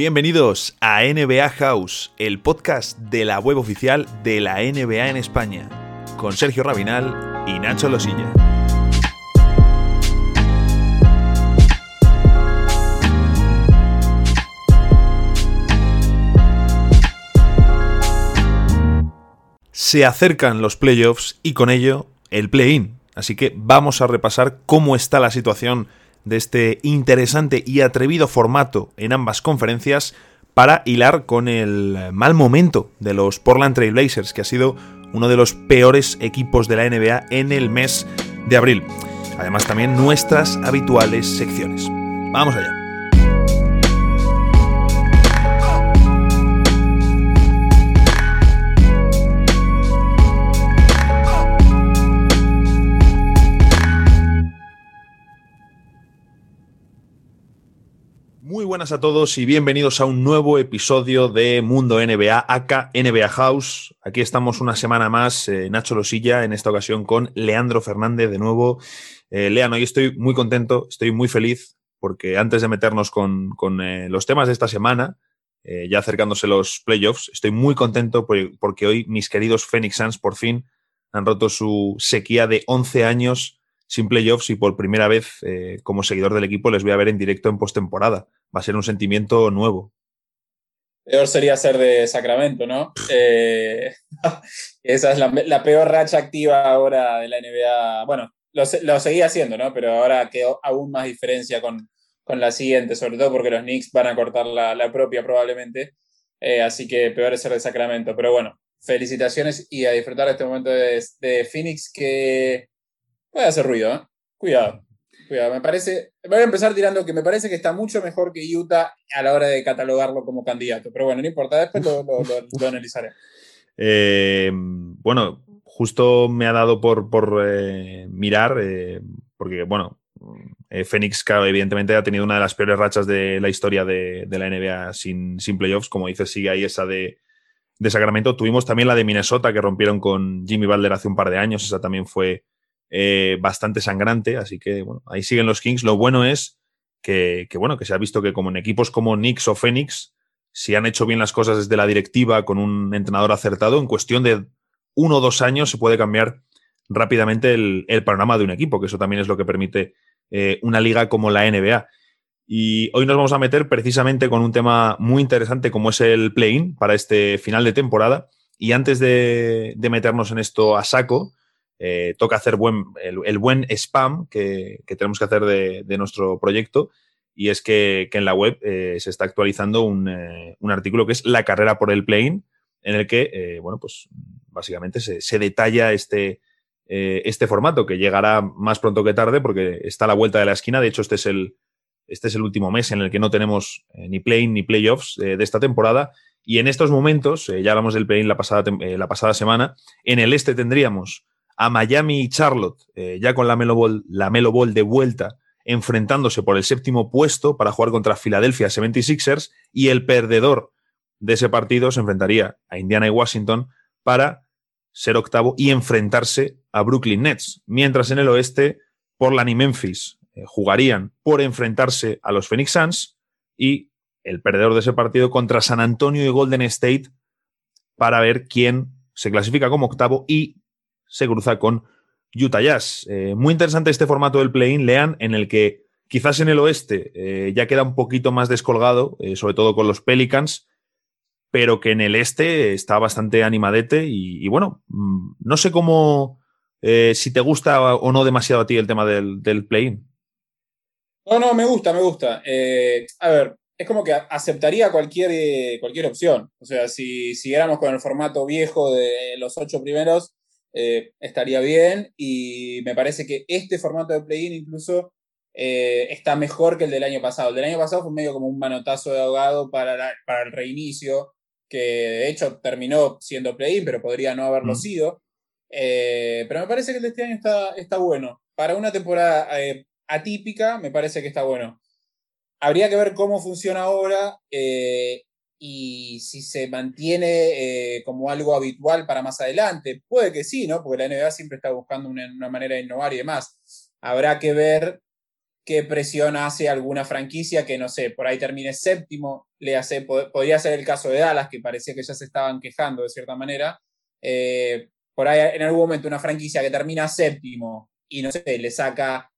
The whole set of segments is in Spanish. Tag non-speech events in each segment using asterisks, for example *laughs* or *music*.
Bienvenidos a NBA House, el podcast de la web oficial de la NBA en España, con Sergio Rabinal y Nacho Losilla. Se acercan los playoffs y con ello el play-in, así que vamos a repasar cómo está la situación de este interesante y atrevido formato en ambas conferencias para hilar con el mal momento de los Portland Trail Blazers, que ha sido uno de los peores equipos de la NBA en el mes de abril. Además también nuestras habituales secciones. Vamos allá. Buenas a todos y bienvenidos a un nuevo episodio de Mundo NBA, acá NBA House. Aquí estamos una semana más, eh, Nacho Losilla, en esta ocasión con Leandro Fernández de nuevo. Eh, Leandro, hoy estoy muy contento, estoy muy feliz, porque antes de meternos con, eh, los temas de esta semana, eh, ya acercándose los playoffs, estoy muy contento porque hoy mis queridos Phoenix Suns por fin han roto su sequía de 11 años sin playoffs y por primera vez como seguidor del equipo les voy a ver en directo en postemporada va a ser un sentimiento nuevo. Peor sería ser de Sacramento, ¿no? Eh, *laughs* esa es la, peor racha activa ahora de la NBA. Bueno, lo, seguía haciendo, ¿no? Pero ahora quedó aún más diferencia con, la siguiente, sobre todo porque los Knicks van a cortar la, propia probablemente. Eh, así que peor es ser de Sacramento. Pero bueno, felicitaciones y a disfrutar de este momento de, de Phoenix que puede hacer ruido, ¿eh? Cuidado me parece. Voy a empezar tirando que me parece que está mucho mejor que Utah a la hora de catalogarlo como candidato. Pero bueno, no importa, después lo, analizaré. *laughs* Eh, bueno, justo me ha dado por, eh, mirar, eh, porque bueno, Phoenix, evidentemente ha tenido una de las peores rachas de la historia de, la NBA sin, sin, playoffs. Como dices, sigue ahí esa de, de Sacramento. Tuvimos también la de Minnesota que rompieron con Jimmy Butler hace un par de años. Esa también fue eh, bastante sangrante, así que bueno, ahí siguen los Kings. Lo bueno es que, bueno, que se ha visto que como en equipos como Knicks o Phoenix, si han hecho bien las cosas desde la directiva con un entrenador acertado, en cuestión de uno o dos años se puede cambiar rápidamente el, panorama de un equipo, que eso también es lo que permite eh, una liga como la NBA. Y hoy nos vamos a meter precisamente con un tema muy interesante como es el play-in para este final de temporada. Y antes de meternos en esto a saco, eh, toca hacer el, buen spam que, tenemos que hacer de, nuestro proyecto. Y es que, en la web eh, se está actualizando eh, un, artículo que es La carrera por el plane, en el que, bueno, pues básicamente se, detalla este, este formato que llegará más pronto que tarde porque está a la vuelta de la esquina. De hecho, este es el, este es el último mes en el que no tenemos ni play ni playoffs de esta temporada. Y en estos momentos, ya hablamos del play la pasada, la pasada semana, en el este tendríamos a Miami y Charlotte, eh, ya con la Melo, Ball, la Melo de vuelta, enfrentándose por el séptimo puesto para jugar contra Philadelphia 76ers, y el perdedor de ese partido se enfrentaría a Indiana y Washington para ser octavo y enfrentarse a Brooklyn Nets. Mientras en el oeste, Portland y Memphis eh, jugarían por enfrentarse a los Phoenix Suns y el perdedor de ese partido contra San Antonio y Golden State para ver quién se clasifica como octavo y se cruza con Utah Jazz. Eh, muy interesante este formato del play-in, Lean, en el que quizás en el oeste eh, ya queda un poquito más descolgado, eh, sobre todo con los Pelicans, pero que en el este está bastante animadete y, bueno, mm, no sé cómo, si te gusta o no demasiado a ti el tema del, play-in. No, no, me gusta, me gusta. a ver, es como que aceptaría cualquier, cualquier opción. O sea, si siguiéramos con el formato viejo de los ocho primeros, eh, estaría bien y me parece que este formato de play-in incluso eh, está mejor que el del año pasado. El del año pasado fue medio como un manotazo de ahogado para, para el reinicio, que de hecho terminó siendo play-in, pero podría no haberlo mm. sido. Eh, pero me parece que el de este año está, está bueno. Para una temporada atípica, me parece que está bueno. Habría que ver cómo funciona ahora y si se mantiene eh, como algo habitual para más adelante. Puede que sí, ¿no? Porque la NBA siempre está buscando una, manera de innovar y demás. Habrá que ver qué presión hace alguna franquicia que, no sé, por ahí termine séptimo, le hace, podría ser el caso de Dallas, que parecía que ya se estaban quejando de cierta manera. Eh, por ahí en algún momento una franquicia que termina séptimo y, no sé, le saca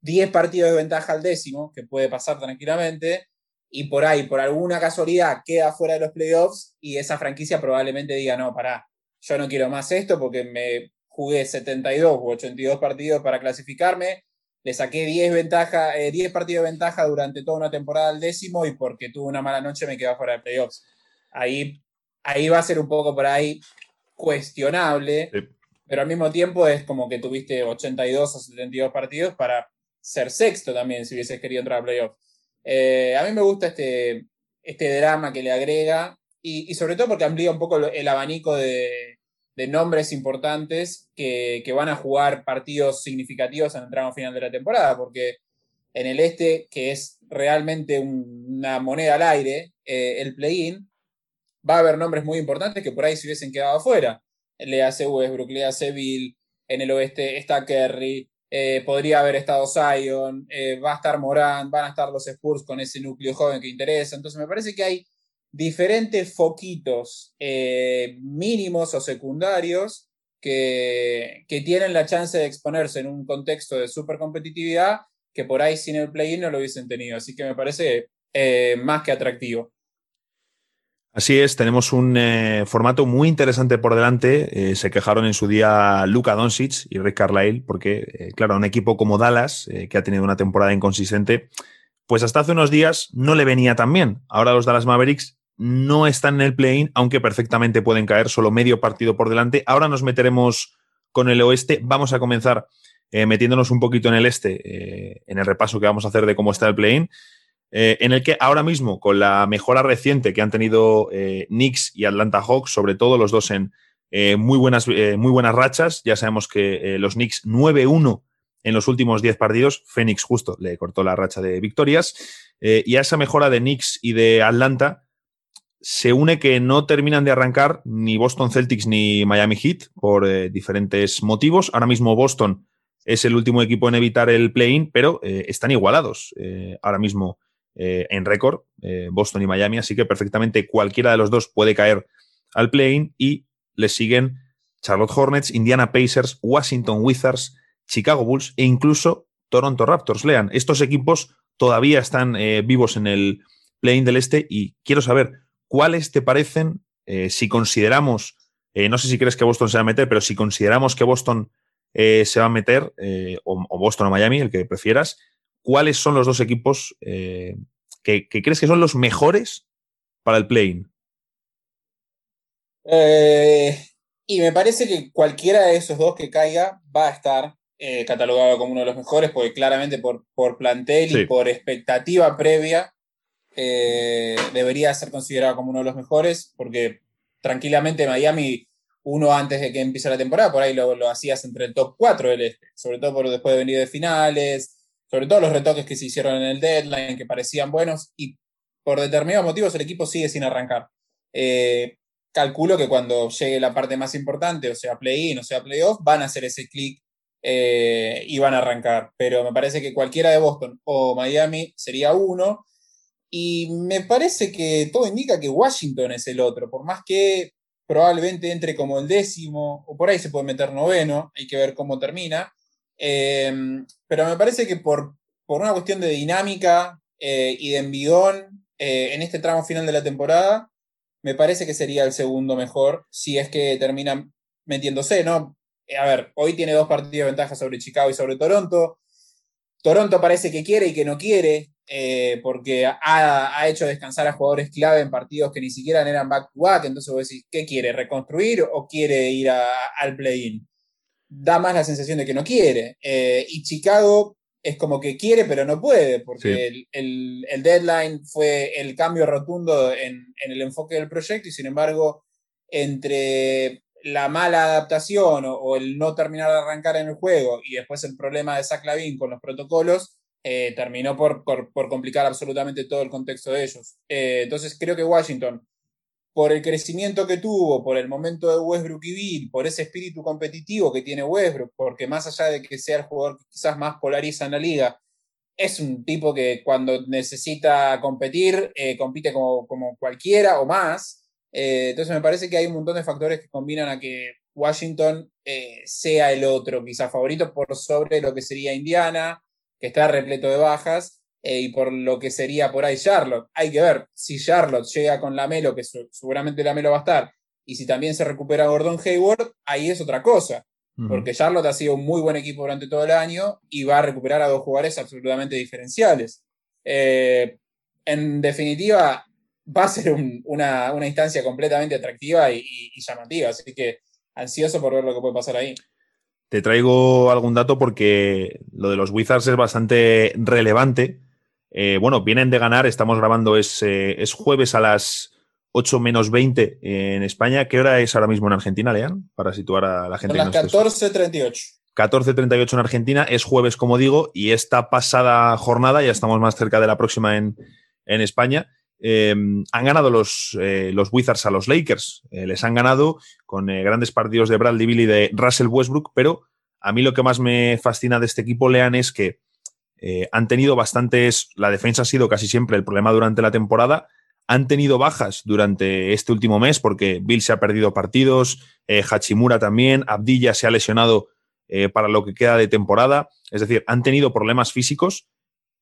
10 partidos de ventaja al décimo, que puede pasar tranquilamente, y por ahí, por alguna casualidad, queda fuera de los playoffs y esa franquicia probablemente diga, no, pará, yo no quiero más esto porque me jugué 72 u 82 partidos para clasificarme, le saqué 10, ventaja, 10 eh, partidos de ventaja durante toda una temporada al décimo y porque tuve una mala noche me quedo fuera de playoffs. Ahí, ahí va a ser un poco por ahí cuestionable, pero al mismo tiempo es como que tuviste 82 o 72 partidos para ser sexto también si hubieses querido entrar a playoffs. Eh, a mí me gusta este, este drama que le agrega y, sobre todo porque amplía un poco el abanico de, nombres importantes que, van a jugar partidos significativos en el tramo final de la temporada, porque en el este, que es realmente una moneda al aire, eh, el play-in, va a haber nombres muy importantes que por ahí se hubiesen quedado afuera. Le hace Westbrook, le hace en el oeste está Kerry, eh, podría haber estado Zion, eh, va a estar Morán, van a estar los Spurs con ese núcleo joven que interesa. Entonces me parece que hay diferentes foquitos eh, mínimos o secundarios que, que, tienen la chance de exponerse en un contexto de super competitividad que por ahí sin el play-in no lo hubiesen tenido. Así que me parece más que atractivo. Así es, tenemos un eh, formato muy interesante por delante. Eh, se quejaron en su día Luka Doncic y Rick Carlisle, porque, eh, claro, un equipo como Dallas, que ha tenido una temporada inconsistente, pues hasta hace unos días no le venía tan bien. Ahora los Dallas Mavericks no están en el play-in, aunque perfectamente pueden caer solo medio partido por delante. Ahora nos meteremos con el oeste. Vamos a comenzar metiéndonos un poquito en el este, en el repaso que vamos a hacer de cómo está el play-in. Eh, en el que ahora mismo, con la mejora reciente que han tenido eh, Knicks y Atlanta Hawks, sobre todo los dos en eh, muy, buenas, muy buenas rachas, ya sabemos que los Knicks 9-1 en los últimos 10 partidos, Phoenix justo le cortó la racha de victorias, y a esa mejora de Knicks y de Atlanta se une que no terminan de arrancar ni Boston Celtics ni Miami Heat por diferentes motivos. Ahora mismo Boston es el último equipo en evitar el play-in, pero están igualados ahora mismo eh, en récord, eh, Boston y Miami, así que perfectamente cualquiera de los dos puede caer al play-in y le siguen Charlotte Hornets, Indiana Pacers, Washington Wizards, Chicago Bulls e incluso Toronto Raptors. Lean, estos equipos todavía están eh, vivos en el play-in del este y quiero saber cuáles te parecen, si consideramos, no sé si crees que Boston se va a meter, pero si consideramos que Boston se va a meter, o, o, Boston o Miami, el que prefieras, cuáles son los dos equipos eh, que, crees que son los mejores para el play-in. Eh, y me parece que cualquiera de esos dos que caiga va a estar eh, catalogado como uno de los mejores, porque claramente por, por plantel y por expectativa previa debería ser considerado como uno de los mejores, porque tranquilamente Miami, uno antes de que empiece la temporada, por ahí lo, lo hacías entre el top 4 del este, sobre todo por después de venir de finales, sobre todo los retoques que se hicieron en el deadline, que parecían buenos, y por determinados motivos el equipo sigue sin arrancar. Eh, calculo que cuando llegue la parte más importante, o sea play-in, o sea playoff, van a hacer ese clic eh, y van a arrancar. Pero me parece que cualquiera de Boston o Miami sería uno. Y me parece que todo indica que Washington es el otro, por más que probablemente entre como el décimo, o por ahí se puede meter noveno, hay que ver cómo termina. Em, pero me parece que por, por una cuestión de dinámica eh, y de envidón eh, en este tramo final de la temporada, me parece que sería el segundo mejor si es que termina metiéndose, ¿no? Eh, a ver, hoy tiene dos partidos de ventaja sobre Chicago y sobre Toronto. Toronto parece que quiere y que no quiere, porque ha, ha, hecho descansar a jugadores clave en partidos que ni siquiera eran back-to-back. Entonces vos decís, ¿qué quiere? ¿Reconstruir o quiere ir al play-in? Da más la sensación de que no quiere. Eh, y Chicago es como que quiere, pero no puede, porque el, deadline fue el cambio rotundo en, el enfoque del proyecto y sin embargo, entre la mala adaptación o, el no terminar de arrancar en el juego y después el problema de Zach Lavin con los protocolos, eh, terminó por, complicar absolutamente todo el contexto de ellos. Eh, entonces creo que Washington por el crecimiento que tuvo, por el momento de Westbrook y Bill, por ese espíritu competitivo que tiene Westbrook, porque más allá de que sea el jugador que quizás más polariza en la liga, es un tipo que cuando necesita competir, eh, compite como, como, cualquiera o más. Eh, entonces me parece que hay un montón de factores que combinan a que Washington eh, sea el otro, quizás favorito, por sobre lo que sería Indiana, que está repleto de bajas, y por lo que sería por ahí Charlotte. Hay que ver si Charlotte llega con Lamelo, que seguramente Lamelo va a estar, y si también se recupera Gordon Hayward, ahí es otra cosa porque Charlotte ha sido un muy buen equipo durante todo el año y va a recuperar a dos jugadores absolutamente diferenciales. Eh, en definitiva, va a ser una, instancia completamente atractiva y, llamativa, así que ansioso por ver lo que puede pasar ahí. Te traigo algún dato porque lo de los Wizards es bastante relevante. Eh, bueno, vienen de ganar, estamos grabando, es, eh, es jueves a las 8 menos 20 en España. ¿Qué hora es ahora mismo en Argentina, Lean? Para situar a la gente. Son las 14.38. 14.38 en Argentina, es jueves, como digo, y esta pasada jornada, ya estamos más cerca de la próxima en, España, em, han ganado los, eh, los, Wizards a los Lakers. Eh, les han ganado con eh, grandes partidos de Bradley Bill y de Russell Westbrook, pero a mí lo que más me fascina de este equipo, Lean, es que han tenido bastantes, la defensa ha sido casi siempre el problema durante la temporada, han tenido bajas durante este último mes porque Bill se ha perdido partidos, eh, Hachimura también, Abdilla se ha lesionado eh, para lo que queda de temporada. Es decir, han tenido problemas físicos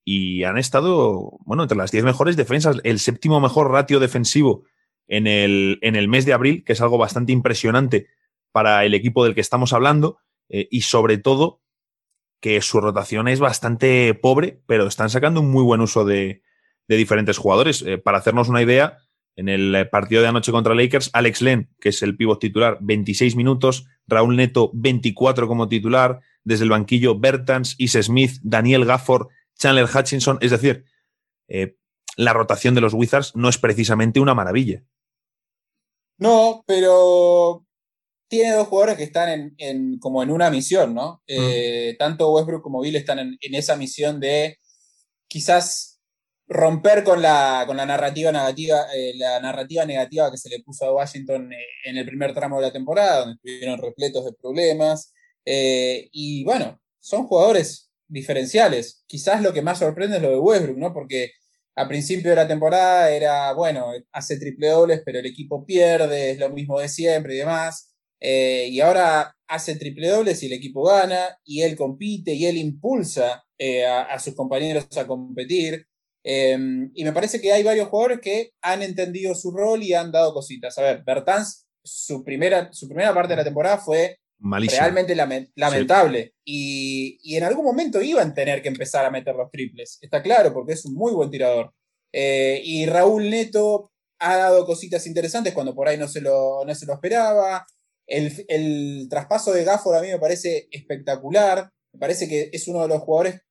y han estado, bueno, entre las 10 mejores defensas, el séptimo mejor ratio defensivo en el, en el mes de abril, que es algo bastante impresionante para el equipo del que estamos hablando eh, y sobre todo que su rotación es bastante pobre, pero están sacando un muy buen uso de, diferentes jugadores. Eh, para hacernos una idea, en el eh, partido de anoche contra Lakers, Alex Len, que es el pívot titular, 26 minutos, Raúl Neto, 24 como titular, desde el banquillo Bertans, Is Smith, Daniel Gafford, Chandler Hutchinson, es decir, eh, la rotación de los Wizards no es precisamente una maravilla. No, pero tiene dos jugadores que están en, como en una misión, ¿no? Mm. Tanto Westbrook como Bill están en, en, esa misión de quizás romper con la, con la narrativa negativa, eh, la narrativa negativa que se le puso a Washington eh, en el primer tramo de la temporada, donde estuvieron repletos de problemas. Eh, y bueno, son jugadores diferenciales. Quizás lo que más sorprende es lo de Westbrook, ¿no? Porque a principio de la temporada era, bueno, hace triple dobles, pero el equipo pierde, es lo mismo de siempre y demás. Y ahora hace triple dobles y el equipo gana, y él compite y él impulsa a sus compañeros a competir. Em, y me parece que hay varios jugadores que han entendido su rol y han dado cositas. A ver, Bertans, su primera, su primera parte de la temporada fue realmente lamentable. Y, y, en algún momento iban a tener que empezar a meter los triples. Está claro, porque es un muy buen tirador. Eh, y Raúl Neto ha dado cositas interesantes cuando por ahí no se lo, no se lo esperaba. El, el traspaso de Gafford a mí me parece espectacular. Me parece que es uno de los jugadores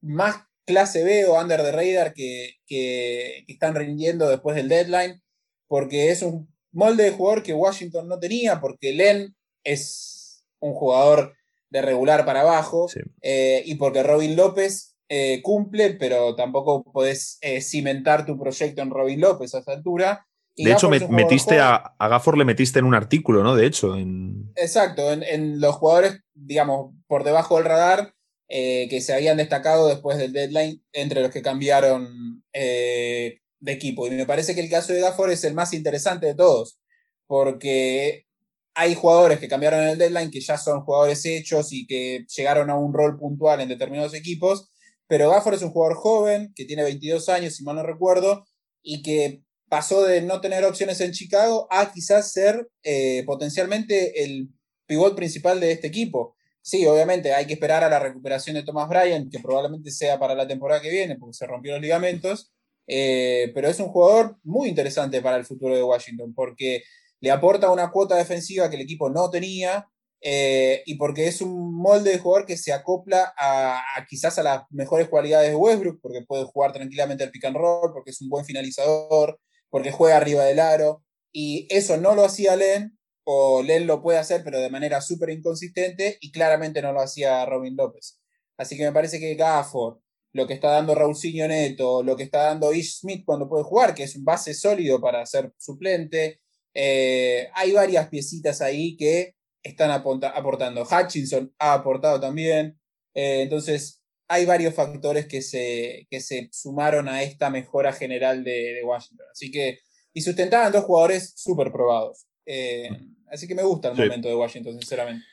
más clase B o under the radar que, que, están rindiendo después del deadline, porque es un molde de jugador que Washington no tenía, porque Len es un jugador de regular para abajo, eh, y porque Robin López eh, cumple, pero tampoco podés eh, cimentar tu proyecto en Robin López a esta altura. De hecho, metiste a, a, Gafford le metiste en un artículo, ¿no? De hecho. En... Exacto, en, en, los jugadores, digamos, por debajo del radar, eh, que se habían destacado después del deadline entre los que cambiaron eh, de equipo. Y me parece que el caso de Gafford es el más interesante de todos, porque hay jugadores que cambiaron en el deadline que ya son jugadores hechos y que llegaron a un rol puntual en determinados equipos, pero Gafford es un jugador joven que tiene 22 años, si mal no recuerdo, y que pasó de no tener opciones en Chicago a quizás ser eh, potencialmente el pivot principal de este equipo. Sí, obviamente hay que esperar a la recuperación de Thomas Bryan, que probablemente sea para la temporada que viene, porque se rompió los ligamentos. Eh, pero es un jugador muy interesante para el futuro de Washington, porque le aporta una cuota defensiva que el equipo no tenía, eh, y porque es un molde de jugador que se acopla a, quizás a las mejores cualidades de Westbrook, porque puede jugar tranquilamente al pick and roll, porque es un buen finalizador, porque juega arriba del aro, y eso no lo hacía Len, o Len lo puede hacer, pero de manera súper inconsistente, y claramente no lo hacía Robin López. Así que me parece que Gafford, lo que está dando Raúl Neto, lo que está dando Ish Smith cuando puede jugar, que es un base sólido para ser suplente, eh, hay varias piecitas ahí que están aportando. Hutchinson ha aportado también. Eh, entonces, hay varios factores que se, que se sumaron a esta mejora general de, Washington. Así que, y sustentaban dos jugadores súper probados. Eh, así que me gusta el momento de Washington, sinceramente.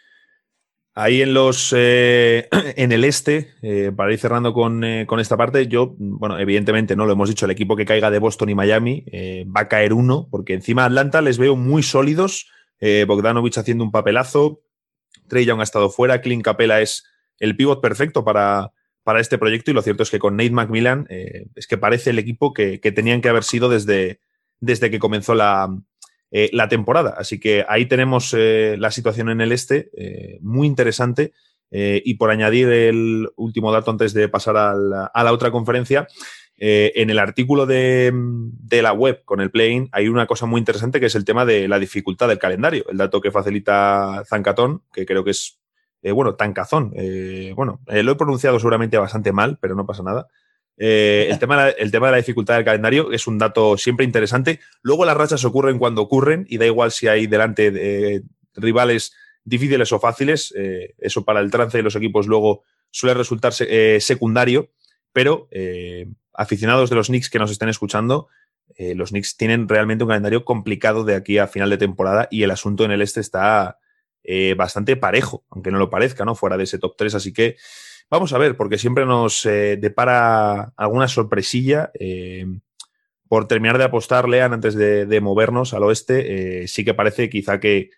Ahí en los eh, *clears throat* en el este, eh, para ir cerrando con, esta parte, yo, bueno, evidentemente no lo hemos dicho, el equipo que caiga de Boston y Miami va a caer uno, porque encima Atlanta les veo muy sólidos. Bogdanovich haciendo un papelazo, Trey Young ha estado fuera, Clint Capela es el pivot perfecto para, para este proyecto y lo cierto es que con Nate McMillan eh, es que parece el equipo que, tenían que haber sido desde, desde que comenzó la, eh, la temporada. Así que ahí tenemos eh, la situación en el este, muy interesante. y por añadir el último dato antes de pasar a la, otra conferencia, en el artículo de, de, la web con el play hay una cosa muy interesante que es el tema de la dificultad del calendario. El dato que facilita Zancatón, que creo que es eh, bueno, Tancazón, eh, bueno, eh, lo he pronunciado seguramente bastante mal, pero no pasa nada. el, *laughs* tema, el tema de la dificultad del calendario es un dato siempre interesante. Luego las rachas ocurren cuando ocurren y da igual si hay delante rivales difíciles o fáciles. eso para el trance de los equipos luego suele resultar secundario, pero aficionados de los Knicks que nos estén escuchando, los Knicks tienen realmente un calendario complicado de aquí a final de temporada y el asunto en el este está eh, bastante parejo, aunque no lo parezca, ¿no? Fuera de ese top 3. Así que vamos a ver, porque siempre nos eh, depara alguna sorpresilla. Eh, por terminar de apostar, Lean, antes de, movernos al oeste, sí que parece quizá que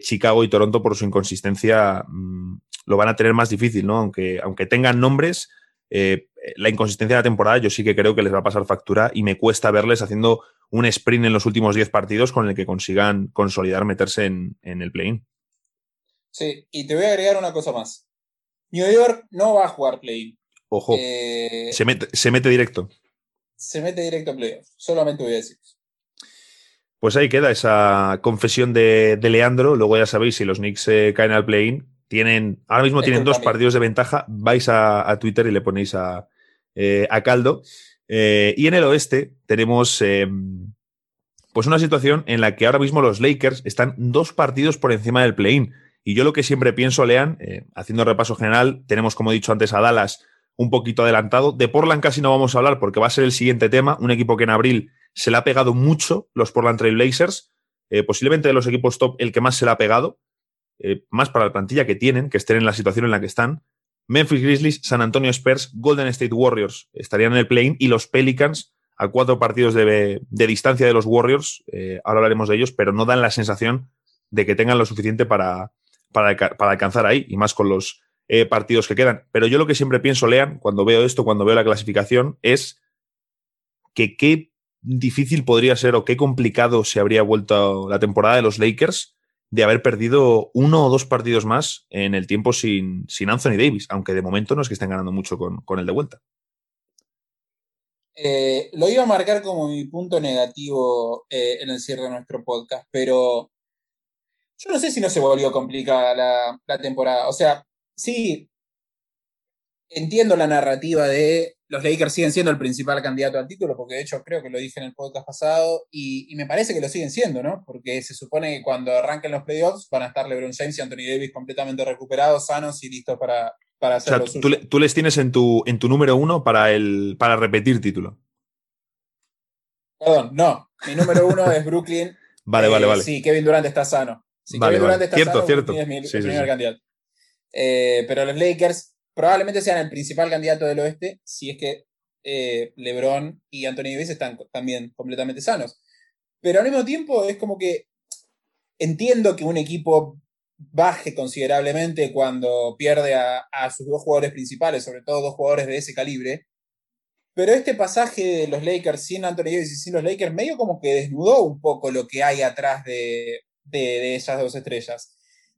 Chicago y Toronto, por su inconsistencia, mm, lo van a tener más difícil, ¿no? Aunque, aunque tengan nombres, la inconsistencia de la temporada yo sí que creo que les va a pasar factura y me cuesta verles haciendo un sprint en los últimos 10 partidos con el que consigan consolidar meterse en, en el play-in. Sí, y te voy a agregar una cosa más. New York no va a jugar play-in. Ojo. Eh, se, mete, se mete directo. Se mete directo a playoff. Solamente voy a decir Pues ahí queda esa confesión de, Leandro. Luego ya sabéis, si los Knicks eh, caen al play-in, tienen, ahora mismo tienen dos partidos de ventaja. Vais a, Twitter y le ponéis a, eh, caldo. y en el oeste tenemos em, pues una situación en la que ahora mismo los Lakers están dos partidos por encima del play-in. Y yo lo que siempre pienso, Lean, eh, haciendo repaso general, tenemos, como he dicho antes, a Dallas un poquito adelantado. De Portland casi no vamos a hablar porque va a ser el siguiente tema. Un equipo que en abril se le ha pegado mucho, los Portland Trail Blazers. Eh, posiblemente de los equipos top el que más se le ha pegado. Eh, más para la plantilla que tienen, que estén en la situación en la que están. Memphis Grizzlies, San Antonio Spurs, Golden State Warriors estarían en el play y los Pelicans a cuatro partidos de, distancia de los Warriors. ahora hablaremos de ellos, pero no dan la sensación de que tengan lo suficiente para, para, alcanzar ahí, y más con los eh, partidos que quedan. Pero yo lo que siempre pienso, Lean, cuando veo esto, cuando veo la clasificación, es que qué difícil podría ser o qué complicado se habría vuelto la temporada de los Lakers de haber perdido uno o dos partidos más en el tiempo sin, sin Anthony Davis, aunque de momento no es que estén ganando mucho con, con el de vuelta. Eh, lo iba a marcar como mi punto negativo eh, en el cierre de nuestro podcast, pero yo no sé si no se volvió complicada la, temporada. O sea, sí, entiendo la narrativa de los Lakers siguen siendo el principal candidato al título, porque de hecho creo que lo dije en el podcast pasado, y, me parece que lo siguen siendo, ¿no? Porque se supone que cuando arranquen los playoffs van a estar LeBron James y Anthony Davis completamente recuperados, sanos y listos para, para hacer o sea, tú, les tienes en tu, en tu número uno para, el, para repetir título. Perdón, no. Mi número uno es Brooklyn. Vale, vale, eh, vale. Sí, Kevin Durant está sano. Si vale, vale. cierto, cierto. Es mi, primer candidato. Eh, pero los Lakers probablemente sean el principal candidato del oeste si es que eh, LeBron y Anthony Davis están también completamente sanos. Pero al mismo tiempo es como que entiendo que un equipo baje considerablemente cuando pierde a, a, sus dos jugadores principales, sobre todo dos jugadores de ese calibre. Pero este pasaje de los Lakers sin Anthony Davis y sin los Lakers medio como que desnudó un poco lo que hay atrás de, de, esas dos estrellas.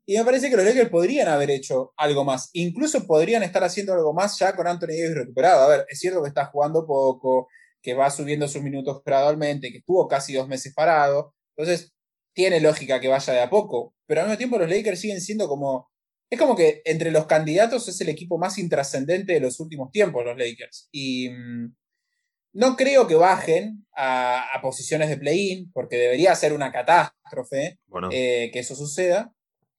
Y me parece que los Lakers podrían haber hecho algo más. Incluso podrían estar haciendo algo más ya con Anthony Davis recuperado. A ver, es cierto que está jugando poco, que va subiendo sus minutos gradualmente, que estuvo casi dos meses parado. Entonces, tiene lógica que vaya de a poco. Pero al mismo tiempo los Lakers siguen siendo como... Es como que entre los candidatos es el equipo más intrascendente de los últimos tiempos, los Lakers. Y mm, no creo que bajen a, posiciones de play-in, porque debería ser una catástrofe eh, que eso suceda.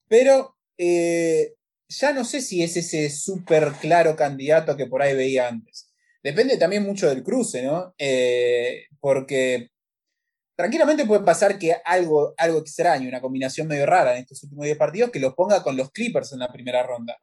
Pero eh, ya no sé si es ese súper claro candidato que por ahí veía antes. Depende también mucho del cruce, ¿no? Eh, porque tranquilamente puede pasar que algo, algo extraño, una combinación medio rara en estos últimos 10 partidos, que los ponga con los Clippers en la primera ronda.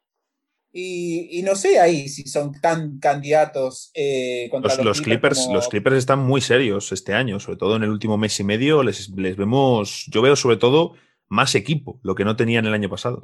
Y, no sé ahí si son tan candidatos eh, contra los, Clippers. Los Clippers están muy serios este año, sobre todo en el último mes y medio. Les, les vemos, yo veo sobre todo más equipo, lo que no tenían el año pasado.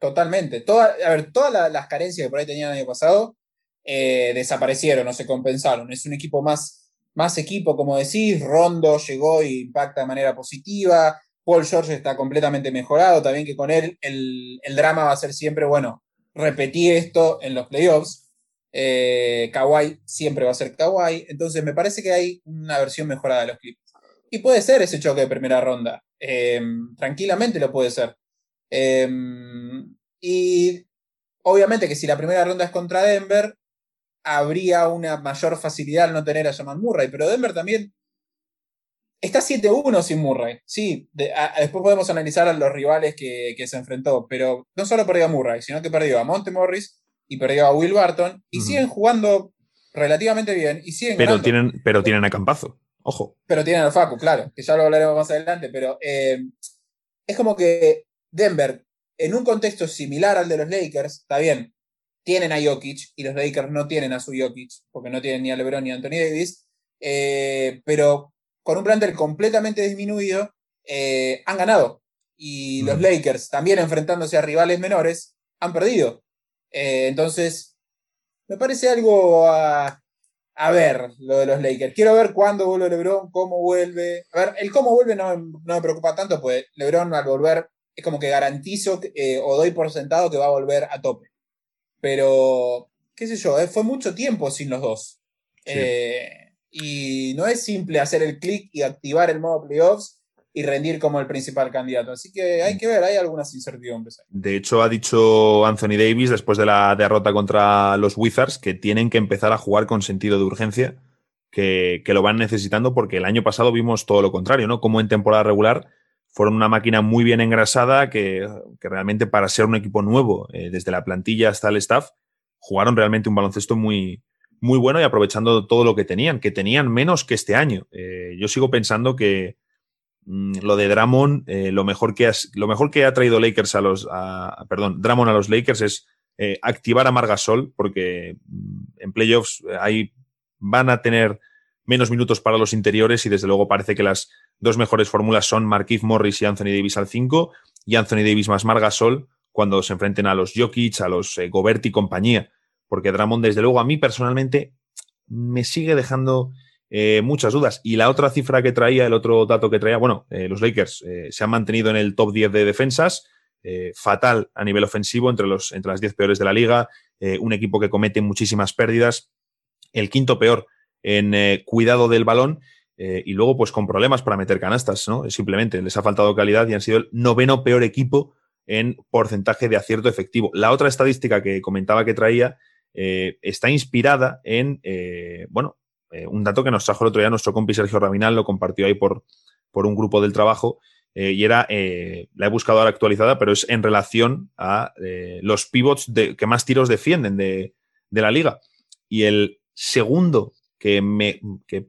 Totalmente. a ver, todas las carencias que por ahí tenían el año pasado eh, desaparecieron o se compensaron. Es un equipo más, más equipo, como decís. Rondo llegó y impacta de manera positiva. Paul George está completamente mejorado. También que con él el, drama va a ser siempre, bueno, repetí esto en los playoffs. Eh, Kawhi siempre va a ser Kawhi. Entonces me parece que hay una versión mejorada de los Clips Y puede ser ese choque de primera ronda. Eh, tranquilamente lo puede ser. y obviamente que si la primera ronda es contra Denver, habría una mayor facilidad al no tener a Jamal Murray, pero Denver también está 7-1 sin Murray. Sí, después podemos analizar a los rivales que, se enfrentó, pero no solo perdió a Murray, sino que perdió a Monte Morris y perdió a Will Barton y siguen jugando relativamente bien y siguen pero tienen pero tienen a Campazo ojo. Pero tienen a Facu claro que ya lo hablaremos más adelante pero eh, es como que Denver en un contexto similar al de los Lakers está bien tienen a Jokic y los Lakers no tienen a su Jokic, porque no tienen ni a LeBron ni a Anthony Davis, eh, pero con un plantel completamente disminuido, eh, han ganado. Y los Lakers, también enfrentándose a rivales menores, han perdido. Eh, entonces, me parece algo a, a, ver lo de los Lakers. Quiero ver cuándo vuelve LeBron, cómo vuelve. A ver, el cómo vuelve no, no me preocupa tanto, pues LeBron al volver es como que garantizo o doy por sentado que va a volver a tope. Pero, qué sé yo, eh, fue mucho tiempo sin los dos. Eh, y no es simple hacer el clic y activar el modo playoffs y rendir como el principal candidato. Así que hay que ver, hay algunas incertidumbres. De hecho, ha dicho Anthony Davis después de la derrota contra los Wizards que tienen que empezar a jugar con sentido de urgencia, que, lo van necesitando porque el año pasado vimos todo lo contrario, ¿no? Como en temporada regular fueron una máquina muy bien engrasada que, realmente para ser un equipo nuevo, eh, desde la plantilla hasta el staff, jugaron realmente un baloncesto muy, muy bueno y aprovechando todo lo que tenían, que tenían menos que este año. Eh, yo sigo pensando que mm, lo de Dramon, eh, lo, mejor que lo mejor que ha traído Lakers a los, perdón, Dramon a los Lakers es activar a Margasol, porque mm, en playoffs ahí van a tener menos minutos para los interiores y desde luego parece que las dos mejores fórmulas son Marquise Morris y Anthony Davis al 5 y Anthony Davis más Margasol cuando se enfrenten a los Jokic, a los eh, Gobert y compañía. Porque Dramon, desde luego, a mí personalmente me sigue dejando eh, muchas dudas. Y la otra cifra que traía, el otro dato que traía, bueno, eh, los Lakers se han mantenido en el top 10 de defensas, fatal a nivel ofensivo, entre, los, entre las 10 peores de la liga, un equipo que comete muchísimas pérdidas, el quinto peor en cuidado del balón eh, y luego, pues con problemas para meter canastas, ¿no? Simplemente les ha faltado calidad y han sido el noveno peor equipo en porcentaje de acierto efectivo. La otra estadística que comentaba que traía eh, está inspirada en, eh, bueno, un dato que nos trajo el otro día nuestro compi Sergio Rabinal, lo compartió ahí por, por un grupo del trabajo, y era, la he buscado ahora actualizada, pero es en relación a los pivots de, que más tiros defienden de, de la liga. Y el segundo que me, que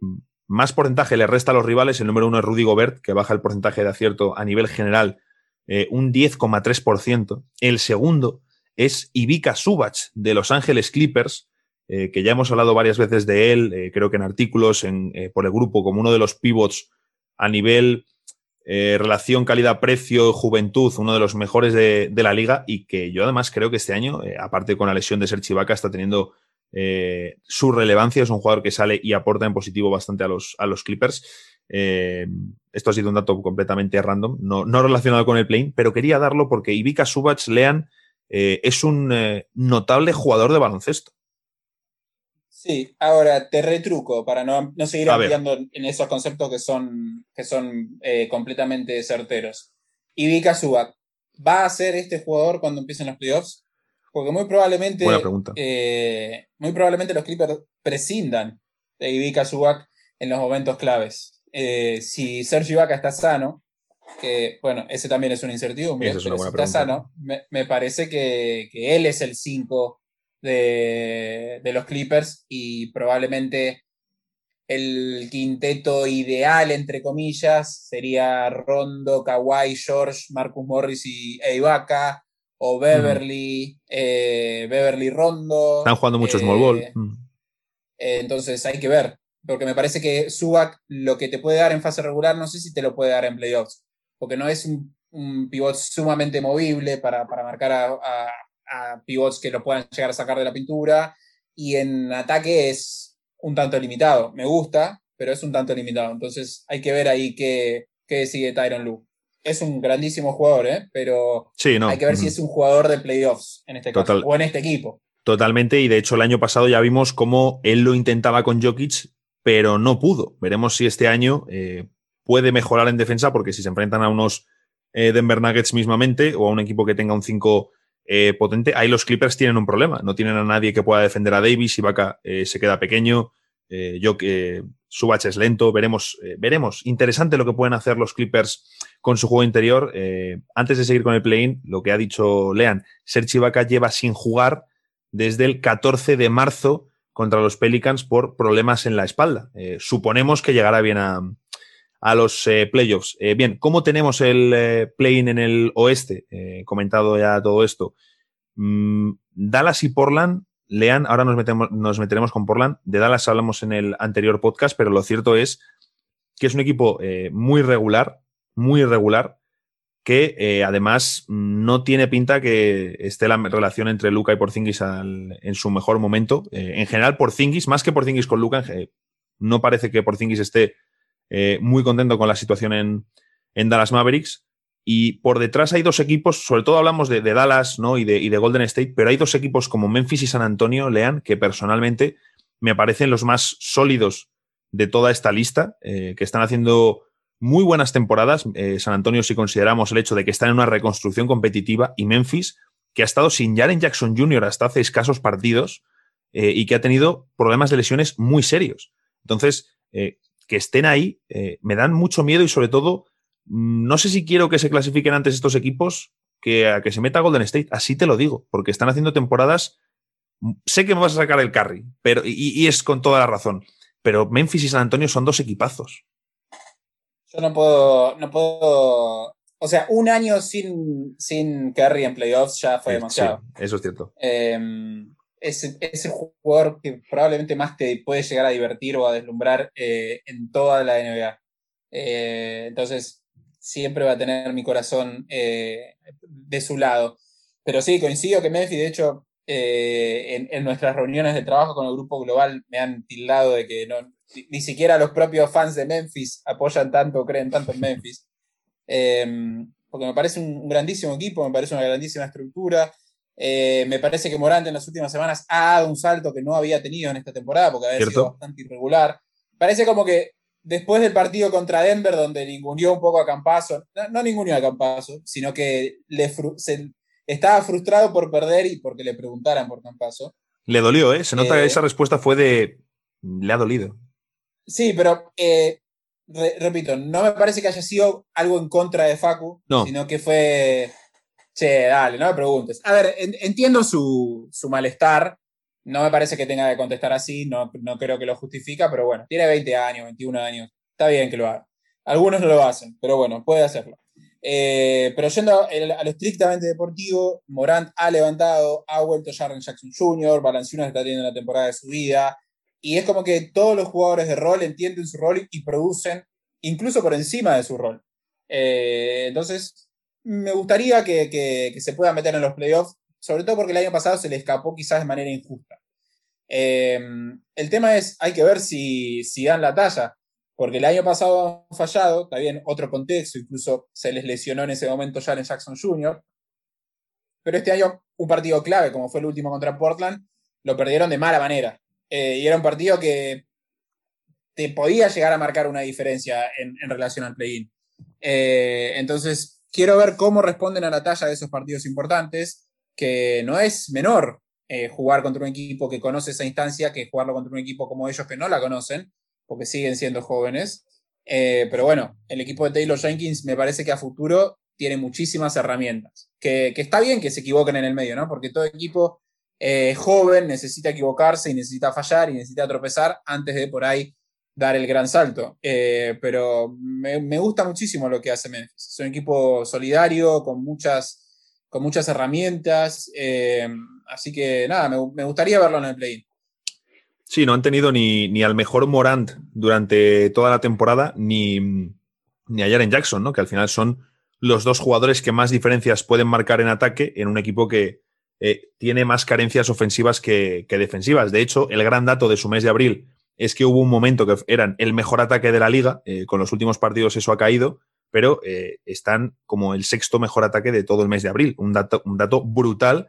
más porcentaje le resta a los rivales. El número uno es Rudy Gobert, que baja el porcentaje de acierto a nivel general eh, un 10,3%. El segundo es Ivica Subach de Los Ángeles Clippers, eh, que ya hemos hablado varias veces de él, eh, creo que en artículos en, por el grupo, como uno de los pivots a nivel relación calidad-precio, juventud, uno de los mejores de, de, la liga y que yo además creo que este año, aparte con la lesión de Serge Ibaka, está teniendo eh, su relevancia es un jugador que sale y aporta en positivo bastante a los, a los Clippers. Eh, esto ha sido un dato completamente random, no, relacionado con el plane, pero quería darlo porque Ivica Subach Lean eh, es un notable jugador de baloncesto. Sí, ahora te retruco para no, seguir ampliando en esos conceptos que son, que son completamente certeros. Ivica Subach, ¿va a ser este jugador cuando empiecen los playoffs? Porque muy probablemente. Eh, muy probablemente los Clippers prescindan de Ivica Zubac en los momentos claves. Eh, si Sergio Ibaka está sano, que, bueno, ese también es un incertidumbre, es pero si está sano, me, parece que, él es el 5 de, los Clippers y probablemente el quinteto ideal, entre comillas, sería Rondo, Kawhi, George, Marcus Morris y Ibaka, o Beverly, eh, Beverly Rondo. Están jugando mucho small ball. Eh, entonces hay que ver, porque me parece que Subak lo que te puede dar en fase regular, no sé si te lo puede dar en playoffs, porque no es un, pivot sumamente movible para, marcar a, a, pivots que lo puedan llegar a sacar de la pintura, y en ataque es un tanto limitado. Me gusta, pero es un tanto limitado. Entonces hay que ver ahí qué, qué sigue Tyron Lue es un grandísimo jugador, ¿eh? pero hay que ver si es un jugador de playoffs en este caso o en este equipo. Totalmente, y de hecho el año pasado ya vimos cómo él lo intentaba con Jokic, pero no pudo. Veremos si este año eh, puede mejorar en defensa, porque si se enfrentan a unos eh, Denver Nuggets mismamente o a un equipo que tenga un 5 eh, potente, ahí los Clippers tienen un problema. No tienen a nadie que pueda defender a Davis, y Vaca se queda pequeño. yo que Subach es lento, veremos, veremos. Interesante lo que pueden hacer los Clippers con su juego interior. antes de seguir con el play-in, lo que ha dicho Lean, Serge Ibaka lleva sin jugar desde el 14 de marzo contra los Pelicans por problemas en la espalda. Eh, suponemos que llegará bien a, los eh, playoffs. Eh, bien, ¿cómo tenemos el play-in en el oeste? comentado ya todo esto. Mm, Dallas y Portland, lean, ahora nos, metemos, nos meteremos con Portland. De Dallas hablamos en el anterior podcast, pero lo cierto es que es un equipo muy regular, muy irregular, que eh, además no tiene pinta que esté la relación entre Luca y Porzingis en su mejor momento. Eh, en general, Porzingis, más que Porzingis con Luca, no parece que Porzingis esté eh, muy contento con la situación en, Dallas Mavericks. Y por detrás hay dos equipos, sobre todo hablamos de, Dallas ¿no? y, de, y de Golden State, pero hay dos equipos como Memphis y San Antonio, Lean, que personalmente me parecen los más sólidos de toda esta lista, que están haciendo muy buenas temporadas. Eh, San Antonio, si consideramos el hecho de que está en una reconstrucción competitiva, y Memphis, que ha estado sin Jaren Jackson Jr. hasta hace escasos partidos eh, y que ha tenido problemas de lesiones muy serios. Entonces, eh, que estén ahí me dan mucho miedo y sobre todo, mm, no sé si quiero que se clasifiquen antes estos equipos que a que se meta Golden State. Así te lo digo, porque están haciendo temporadas. Mm, sé que me vas a sacar el carry, pero, y es con toda la razón. Pero Memphis y San Antonio son dos equipazos. Yo no puedo, no puedo. O sea, un año sin, sin Curry en playoffs ya fue demasiado. eso es cierto. Em, es, el jugador que probablemente más te puede llegar a divertir o a deslumbrar eh, en toda la NBA. Eh, entonces, siempre va a tener mi corazón eh, de su lado. Pero sí, coincido que Memphis, de hecho, en, nuestras reuniones de trabajo con el grupo global me han tildado de que no, ni siquiera los propios fans de Memphis apoyan tanto, creen tanto en Memphis. Em, porque me parece un, grandísimo equipo, me parece una grandísima estructura. Eh, me parece que Morante en las últimas semanas ha dado un salto que no había tenido en esta temporada porque había sido bastante irregular. Parece como que después del partido contra Denver, donde ningunió un poco a Campazo, no, no ningunió a Campazo, sino que le estaba frustrado por perder y porque le preguntaran por Campazo. Le dolió, ¿eh? Se nota que eh, esa respuesta fue de. Le ha dolido. Sí, pero eh, repito, no me parece que haya sido algo en contra de Facu, sino que fue. Che, dale, no me preguntes. A ver, entiendo su, malestar. No me parece que tenga que contestar así, no, no creo que lo justifica, pero bueno, tiene 20 años, 21 años. Está bien que lo haga. Algunos no lo hacen, pero bueno, puede hacerlo. Eh, pero yendo a, lo estrictamente deportivo, Morant ha levantado, ha vuelto Jaren Jackson Jr., Valanciunas está teniendo la temporada de su vida, y es como que todos los jugadores de rol entienden su rol y producen incluso por encima de su rol. Eh, entonces, me gustaría que, se pueda meter en los playoffs, sobre todo porque el año pasado se le escapó quizás de manera injusta. Eh, el tema es, hay que ver si, si dan la talla, porque el año pasado han fallado, está bien, otro contexto, incluso se les lesionó en ese momento Jalen Jackson Jr., pero este año un partido clave, como fue el último contra Portland, lo perdieron de mala manera. Eh, y era un partido que te podía llegar a marcar una diferencia en, relación al play-in. Eh, entonces, quiero ver cómo responden a la talla de esos partidos importantes, que no es menor eh, jugar contra un equipo que conoce esa instancia que jugarlo contra un equipo como ellos que no la conocen, porque siguen siendo jóvenes. pero bueno, el equipo de Taylor Jenkins me parece que a futuro tiene muchísimas herramientas. Que, está bien que se equivoquen en el medio, ¿no? Porque todo equipo eh, joven necesita equivocarse y necesita fallar y necesita tropezar antes de por ahí dar el gran salto. Eh, pero me, gusta muchísimo lo que hace Memphis. Es un equipo solidario, con muchas, con muchas herramientas. Eh, así que nada, me, gustaría verlo en el play-in. Sí, no han tenido ni, ni, al mejor Morant durante toda la temporada, ni, ni a Jaren Jackson, ¿no? Que al final son los dos jugadores que más diferencias pueden marcar en ataque en un equipo que eh, tiene más carencias ofensivas que, defensivas. De hecho, el gran dato de su mes de abril es que hubo un momento que eran el mejor ataque de la liga, eh, con los últimos partidos eso ha caído, pero eh, están como el sexto mejor ataque de todo el mes de abril. Un dato, un dato brutal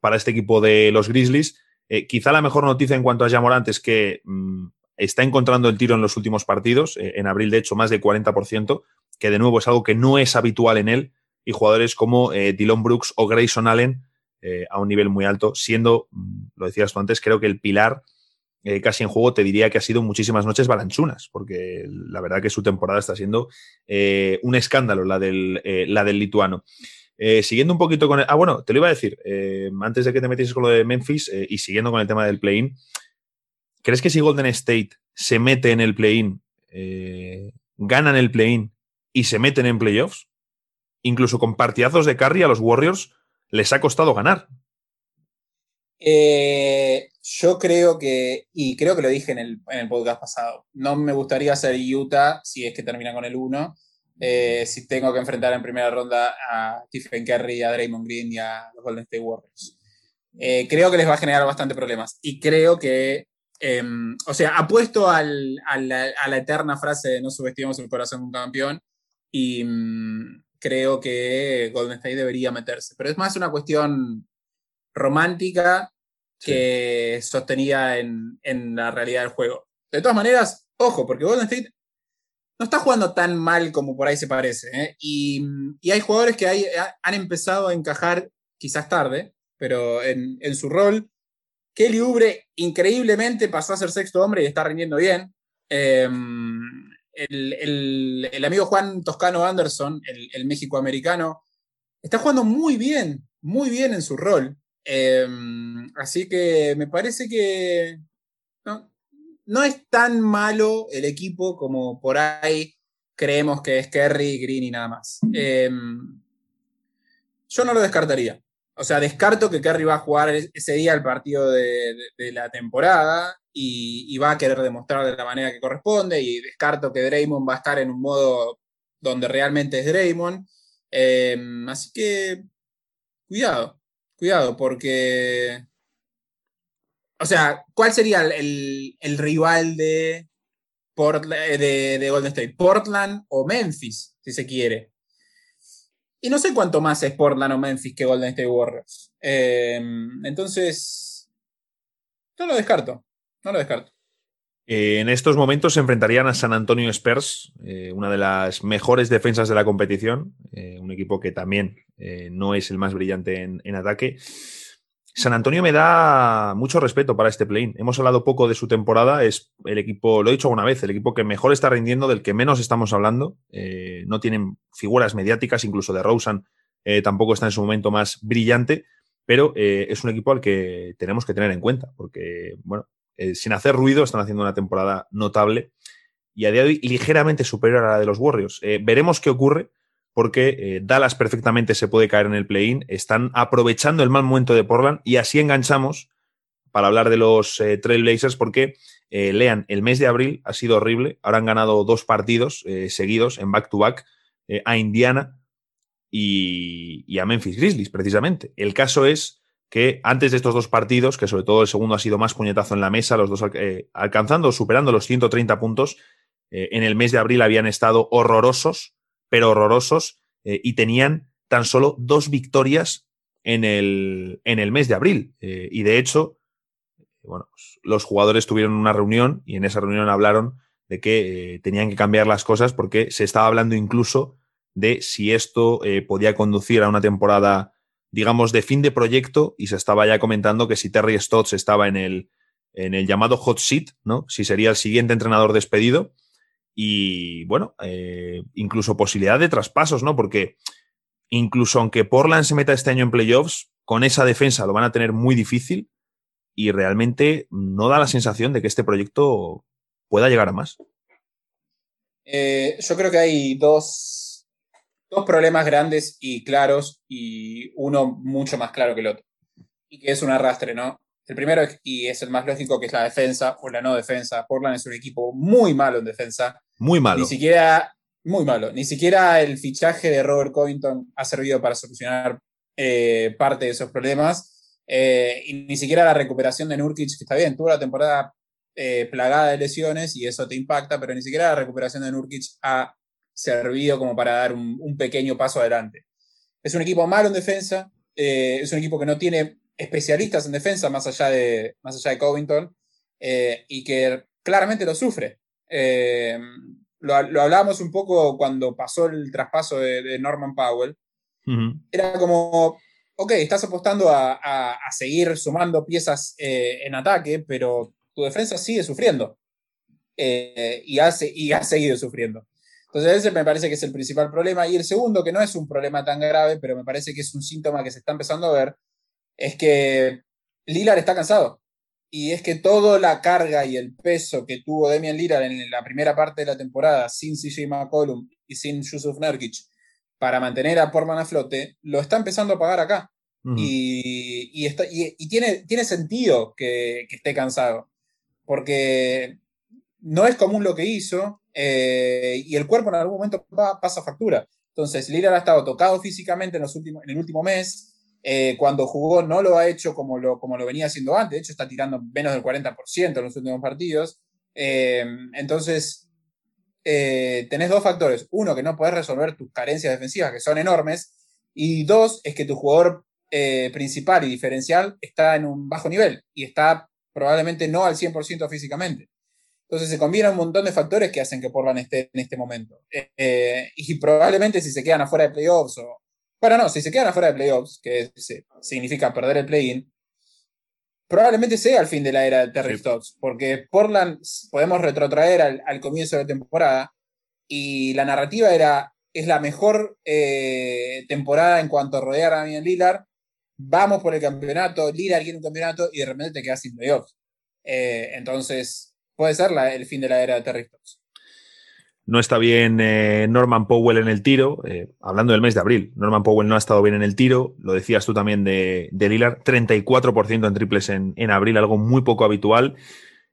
para este equipo de los Grizzlies. quizá la mejor noticia en cuanto a Jamorant es que mm, está encontrando el tiro en los últimos partidos. en abril, de hecho, más de 40% que de nuevo es algo que no es habitual en él, y jugadores como eh, Dylan Brooks o Grayson Allen eh, a un nivel muy alto, siendo, mm, lo decías tú antes, creo que el pilar eh, casi en juego te diría que ha sido muchísimas noches balanchunas, porque la verdad que su temporada está siendo un escándalo, la del, la del lituano. siguiendo un poquito con el, Ah, bueno, te lo iba a decir, antes de que te metieses con lo de Memphis y siguiendo con el tema del play-in, ¿crees que si Golden State se mete en el play-in, ganan el play-in y se meten en playoffs, incluso con partidazos de carry a los Warriors les ha costado ganar. Eh, yo creo que, y creo que lo dije en el, podcast pasado, no me gustaría ser Utah si es que termina con el 1. Eh, si tengo que enfrentar en primera ronda a Stephen Curry, a Draymond Green y a los Golden State Warriors. Eh, creo que les va a generar bastante problemas. Y creo que em, o sea, apuesto a, la, a, la, eterna frase de no subestimemos el corazón de un campeón y mm, creo que Golden State debería meterse. Pero es más una cuestión romántica que sostenida en, la realidad del juego. De todas maneras, ojo, porque Golden State no está jugando tan mal como por ahí se parece. ¿eh? Y, hay jugadores que han empezado a encajar quizás tarde, pero en, su rol. Kelly Ubre increíblemente pasó a ser sexto hombre y está rindiendo bien. Em, el, amigo Juan Toscano Anderson, el, México-americano, está jugando muy bien, muy bien en su rol. Em, así que me parece que no, es tan malo el equipo como por ahí creemos que es Kerry, Green y nada más. Em, yo no lo descartaría. O sea, descarto que Kerry va a jugar ese día el partido de la temporada y, va a querer demostrar de la manera que corresponde y descarto que Draymond va a estar en un modo donde realmente es Draymond. Em, así que cuidado, cuidado, porque... O sea, ¿cuál sería el, rival de, de, Golden State? ¿Portland o Memphis, si se quiere? Y no sé cuánto más es Portland o Memphis que Golden State Warriors. Em, entonces, no lo descarto. No lo descarto. Eh, en estos momentos se enfrentarían a San Antonio Spurs, eh, una de las mejores defensas de la competición, eh, un equipo que también no es el más brillante en, ataque. San Antonio me da mucho respeto para este play-in. Hemos hablado poco de su temporada, es el equipo, lo he dicho alguna vez, el equipo que mejor está rindiendo, del que menos estamos hablando. no tienen figuras mediáticas, incluso de Rosen tampoco está en su momento más brillante, pero es un equipo al que tenemos que tener en cuenta, porque, bueno, eh, sin hacer ruido, están haciendo una temporada notable y a día de hoy ligeramente superior a la de los Warriors. Eh, veremos qué ocurre porque eh, Dallas perfectamente se puede caer en el play-in. Están aprovechando el mal momento de Portland y así enganchamos para hablar de los Trailblazers porque, lean, el mes de abril ha sido horrible. Ahora han ganado dos partidos seguidos en back-to-back a Indiana y, y a Memphis Grizzlies, precisamente. El caso es que antes de estos dos partidos, que sobre todo el segundo ha sido más puñetazo en la mesa, los dos eh, alcanzando, superando los 130 puntos, eh, en el mes de abril habían estado horrorosos, pero horrorosos, eh, y tenían tan solo dos victorias en el, en el mes de abril. y de hecho, bueno, los jugadores tuvieron una reunión y en esa reunión hablaron de que tenían que cambiar las cosas porque se estaba hablando incluso de si esto podía conducir a una temporada digamos, de fin de proyecto y se estaba ya comentando que si Terry Stotts estaba en el, en el llamado hot seat, ¿no? Si sería el siguiente entrenador despedido. y bueno, eh, incluso posibilidad de traspasos, ¿no? Porque incluso aunque Portland se meta este año en playoffs, con esa defensa lo van a tener muy difícil y realmente no da la sensación de que este proyecto pueda llegar a más. Eh, yo creo que hay dos, dos problemas grandes y claros y uno mucho más claro que el otro. Y que es un arrastre, ¿no? El primero, y es el más lógico, que es la defensa o la no defensa. Portland es un equipo muy malo en defensa. Muy malo. Ni siquiera, muy malo. Ni siquiera el fichaje de Robert Covington ha servido para solucionar eh, parte de esos problemas. Eh, y ni siquiera la recuperación de Nurkic, que está bien, tuvo la temporada eh, plagada de lesiones y eso te impacta, pero ni siquiera la recuperación de Nurkic ha servido como para dar un, pequeño paso adelante. Es un equipo malo en defensa, es un equipo que no tiene especialistas en defensa más allá de, más allá de Covington y que claramente lo sufre. lo, lo hablábamos un poco cuando pasó el traspaso de Norman Powell, era como, ok, estás apostando a, seguir sumando piezas eh, en ataque, pero tu defensa sigue sufriendo. Eh, y, hace, y ha seguido sufriendo. Entonces ese me parece que es el principal problema. Y el segundo, que no es un problema tan grave, pero me parece que es un síntoma que se está empezando a ver, es que Lillard está cansado. Y es que toda la carga y el peso que tuvo Demian Lillard en la primera parte de la temporada sin CJ McCollum y sin Yusuf Nurkic para mantener a Portland a flote, lo está empezando a pagar acá. y, está, y, tiene, tiene sentido que, esté cansado, porque no es común lo que hizo eh, y el cuerpo en algún momento pasa factura. Entonces, Lillard ha estado tocado físicamente en, los últimos, en el último mes. Eh, cuando jugó no lo ha hecho como lo, como lo venía haciendo antes, de hecho está tirando menos del 40% en los últimos partidos. Eh, entonces, eh, tenés dos factores. Uno, que no podés resolver tus carencias defensivas, que son enormes. Y dos, es que tu jugador eh, principal y diferencial está en un bajo nivel y está probablemente no al 100% físicamente. Entonces se combinan un montón de factores que hacen que Portland esté en este momento. Eh, y probablemente si se quedan afuera de playoffs o... Bueno, no, si se quedan afuera de playoffs, que significa perder el play-in, probablemente sea el fin de la era de Terry Stotts, porque Portland podemos retrotraer al, comienzo de la temporada y la narrativa era, es la mejor eh, temporada en cuanto a rodear a Damian Lillard, vamos por el campeonato, Lillard quiere un campeonato y de repente te quedas sin playoffs. Eh, entonces, puede ser el fin de la era de Terry. No está bien eh, Norman Powell en el tiro. Eh, hablando del mes de abril, Norman Powell no ha estado bien en el tiro. Lo decías tú también de, de Lillard. 34% en triples en, abril, algo muy poco habitual.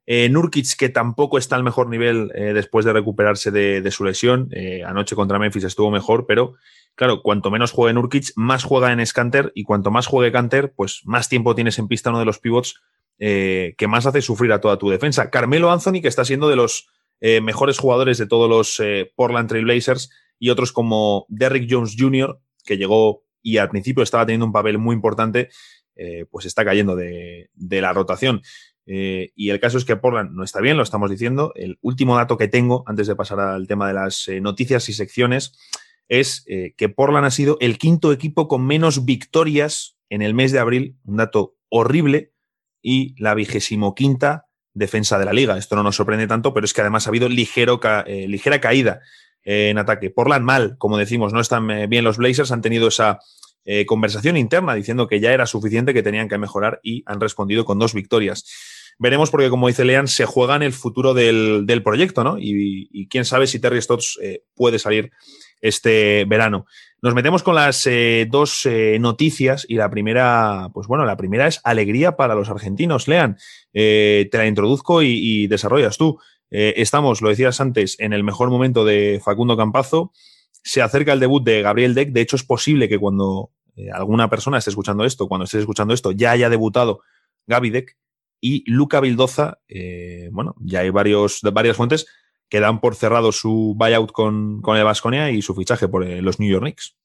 Eh, Nurkic, que tampoco está al mejor nivel después de recuperarse de, su lesión. anoche contra Memphis estuvo mejor, pero claro, cuanto menos juegue Nurkic, más juega en Scanter. Y cuanto más juegue Canter, pues más tiempo tienes en pista uno de los pivots que más hace sufrir a toda tu defensa. Carmelo Anthony, que está siendo de los eh, mejores jugadores de todos los eh, Portland Trail Blazers y otros como Derrick Jones Jr., que llegó y al principio estaba teniendo un papel muy importante, eh, pues está cayendo de, la rotación. y el caso es que Portland no está bien, lo estamos diciendo. El último dato que tengo, antes de pasar al tema de las noticias y secciones, es que Portland ha sido el quinto equipo con menos victorias en el mes de abril, un dato horrible, y la vigésimo quinta defensa de la liga. Esto no nos sorprende tanto, pero es que además ha habido ligero eh, ligera caída eh, en ataque. Portland mal, como decimos, no están eh, bien los Blazers, han tenido esa conversación interna diciendo que ya era suficiente, que tenían que mejorar y han respondido con dos victorias. Veremos porque, como dice Lean, se juega en el futuro del, proyecto, ¿no? Y, quién sabe si Terry Stotts puede salir este verano. Nos metemos con las eh, dos eh, noticias y la primera, pues bueno, la primera es alegría para los argentinos. Lean, eh, te la introduzco y, desarrollas tú. estamos, lo decías antes, en el mejor momento de Facundo Campazo. Se acerca el debut de Gabriel Deck. De hecho, es posible que cuando alguna persona esté escuchando esto, cuando estés escuchando esto, ya haya debutado Gaby Deck y Luca Vildoza. bueno, ya hay varios, varias fuentes que dan por cerrado su buyout con, con el Vasconia y su fichaje por eh, los New York Knicks.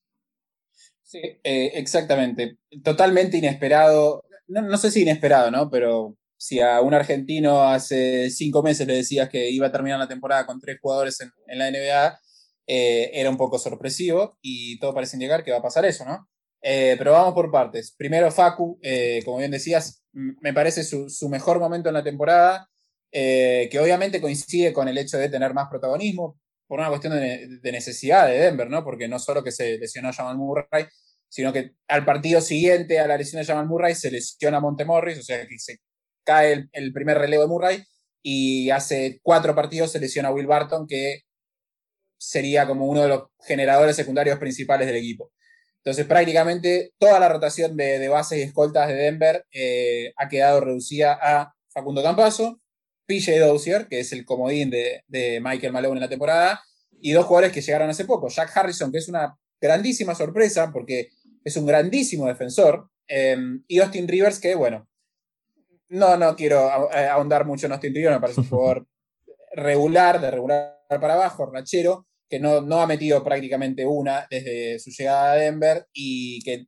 Sí, eh, exactamente. Totalmente inesperado. No, sé si inesperado, ¿no? Pero si a un argentino hace cinco meses le decías que iba a terminar la temporada con tres jugadores en, la NBA, eh, era un poco sorpresivo y todo parece indicar que va a pasar eso, ¿no? pero vamos por partes. Primero, Facu, como bien decías, me parece su, su, mejor momento en la temporada. Eh, que obviamente coincide con el hecho de tener más protagonismo por una cuestión de, necesidad de Denver, ¿no? Porque no solo que se lesionó Jamal Murray, sino que al partido siguiente a la lesión de Jamal Murray se lesiona Montemorris, o sea que se cae el, primer relevo de Murray y hace cuatro partidos se lesiona Will Barton, que sería como uno de los generadores secundarios principales del equipo. Entonces, prácticamente toda la rotación de, bases y escoltas de Denver eh, ha quedado reducida a Facundo Campaso, PJ Dozier, que es el comodín de, Michael Malone en la temporada, y dos jugadores que llegaron hace poco. Jack Harrison, que es una grandísima sorpresa porque es un grandísimo defensor, em, y Austin Rivers, que bueno, no, no quiero ahondar mucho en Austin Rivers, me parece un *laughs* jugador regular, de regular para abajo, rachero, que no, no ha metido prácticamente una desde su llegada a Denver y que